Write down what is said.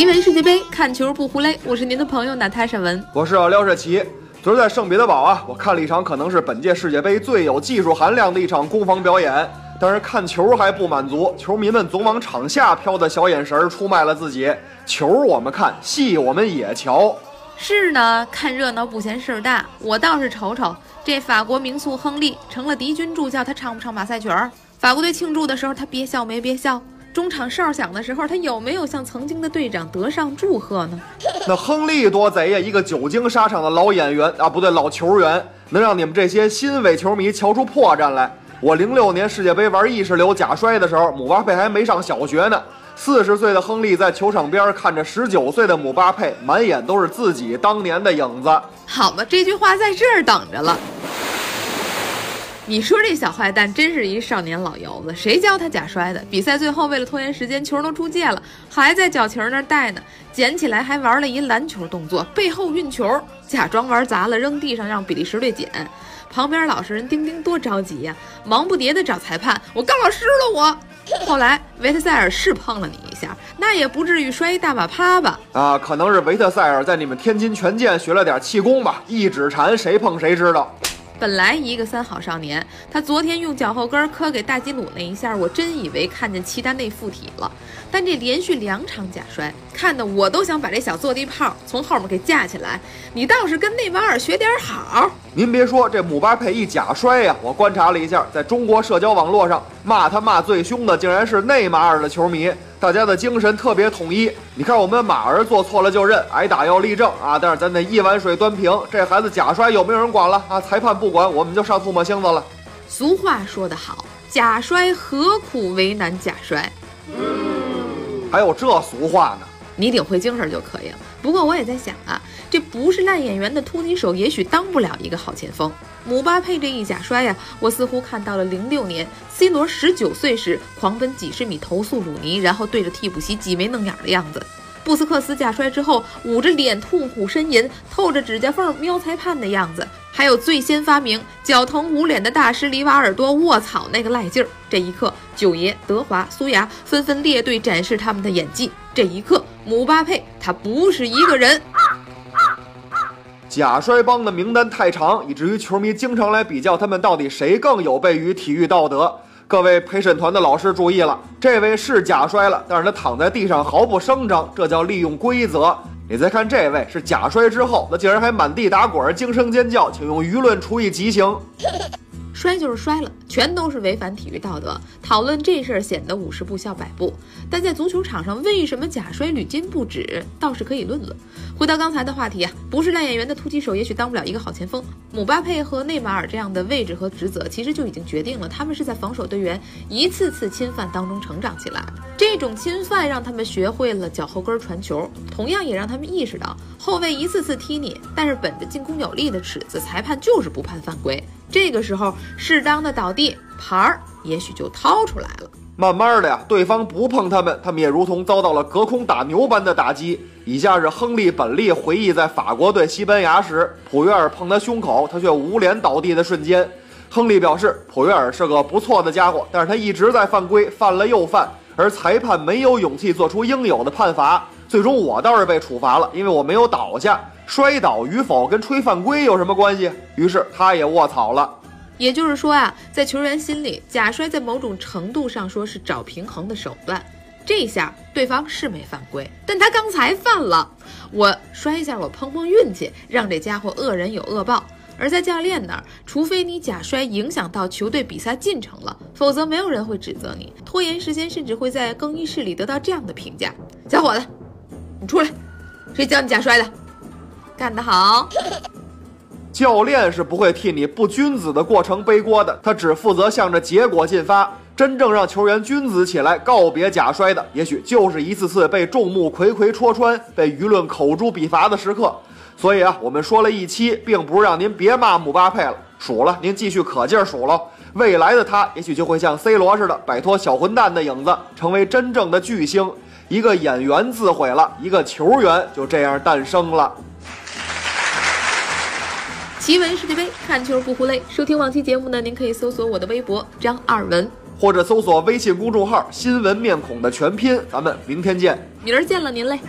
奇闻世界杯，看球不胡勒。我是您的朋友娜塔莎文，我是廖世奇。昨儿在圣彼得堡啊，我看了一场可能是本届世界杯最有技术含量的一场攻防表演。但是看球还不满足，球迷们总往场下飘的小眼神出卖了自己。球我们看，戏我们也瞧。是呢，看热闹不嫌事儿大。我倒是瞅瞅，这法国名宿亨利成了敌军助教，他唱不唱马赛曲儿？法国队庆祝的时候，他憋笑没憋笑？中场哨响的时候，他有没有向曾经的队长德尚祝贺呢？那亨利多贼呀！一个久经沙场的老演员啊，不对，老球员，能让你们这些新伪球迷瞧出破绽来。我零六年世界杯玩意识流假摔的时候，姆巴佩还没上小学呢。四十岁的亨利在球场边看着十九岁的姆巴佩，满眼都是自己当年的影子。好吧，这句话在这儿等着了。你说这小坏蛋真是一少年老油子，谁教他假摔的？比赛最后为了拖延时间，球都出界了，还在脚球那儿带呢，捡起来还玩了一篮球动作，背后运球，假装玩砸了，扔地上让比利时队捡。旁边老实人丁丁多着急呀，忙不迭的找裁判，我告老师了我。后来维特塞尔是碰了你一下，那也不至于摔一大把趴吧？啊，可能是维特塞尔在你们天津拳剑学了点气功吧，一指禅谁碰谁知道。本来一个三好少年，他昨天用脚后跟磕给大吉鲁那一下，我真以为看见齐达内附体了。但这连续两场假摔，看得我都想把这小坐地炮从后面给架起来。你倒是跟内马尔学点好。您别说，这姆巴佩一假摔呀，我观察了一下，在中国社交网络上骂他骂最凶的，竟然是内马尔的球迷。大家的精神特别统一。你看，我们马儿做错了就认，挨打要立正啊！但是咱得一碗水端平。这孩子假摔有没有人管了啊？裁判不管，我们就上唾沫星子了。俗话说得好，假摔何苦为难假摔？还有这俗话呢？你领会精神就可以了。不过我也在想啊，这不是烂演员的突击手，也许当不了一个好前锋。姆巴佩这一假摔呀，我似乎看到了零六年 C 罗十九岁时狂奔几十米投诉鲁尼，然后对着替补席挤眉弄眼的样子；布斯克斯假摔之后捂着脸痛苦呻吟，透着指甲缝瞄裁判的样子；还有最先发明脚疼捂脸的大师里瓦尔多卧草那个赖劲儿。这一刻，九爷、德华、苏牙纷纷列队展示他们的演技。这一刻，姆巴佩他不是一个人。假摔帮的名单太长，以至于球迷经常来比较他们到底谁更有悖于体育道德。各位陪审团的老师注意了，这位是假摔了，但是他躺在地上毫不声张，这叫利用规则。你再看这位是假摔之后，那竟然还满地打滚，惊声尖叫，请用舆论处以极刑。摔就是摔了，全都是违反体育道德。讨论这事儿显得五十步笑百步，但在足球场上为什么假摔屡禁不止，倒是可以论论。回到刚才的话题啊，不是烂演员的突击手，也许当不了一个好前锋。姆巴佩和内马尔这样的位置和职责，其实就已经决定了他们是在防守队员一次次侵犯当中成长起来。这种侵犯让他们学会了脚后跟传球，同样也让他们意识到后卫一次次踢你，但是本着进攻有力的尺子，裁判就是不判犯规。这个时候，适当的倒地牌儿也许就掏出来了。慢慢的呀，对方不碰他们，他们也如同遭到了隔空打牛般的打击。以下是亨利本利回忆在法国对西班牙时，普约尔碰他胸口，他却捂脸倒地的瞬间。亨利表示，普约尔是个不错的家伙，但是他一直在犯规，犯了又犯，而裁判没有勇气做出应有的判罚。最终我倒是被处罚了，因为我没有倒下。摔倒与否跟吹犯规有什么关系？于是他也卧草了。也就是说啊，在球员心里，假摔在某种程度上说是找平衡的手段。这下对方是没犯规，但他刚才犯了。我摔一下，我碰碰运气，让这家伙恶人有恶报。而在教练那儿，除非你假摔影响到球队比赛进程了，否则没有人会指责你。拖延时间，甚至会在更衣室里得到这样的评价：小伙子，你出来，谁教你假摔的？干得好！教练是不会替你不君子的过程背锅的，他只负责向着结果进发。真正让球员君子起来告别假摔的，也许就是一次次被众目睽睽戳穿、被舆论口诛笔伐的时刻。所以啊，我们说了一期，并不是让您别骂姆巴佩了，数了您继续可劲儿数喽。未来的他，也许就会像 C 罗似的，摆脱小混蛋的影子，成为真正的巨星。一个演员自毁了，一个球员就这样诞生了。奇闻世界杯，看球不胡累。收听往期节目呢，您可以搜索我的微博张二文。或者搜索微信公众号“新闻面孔”的全拼。咱们明天见。明儿见了您嘞。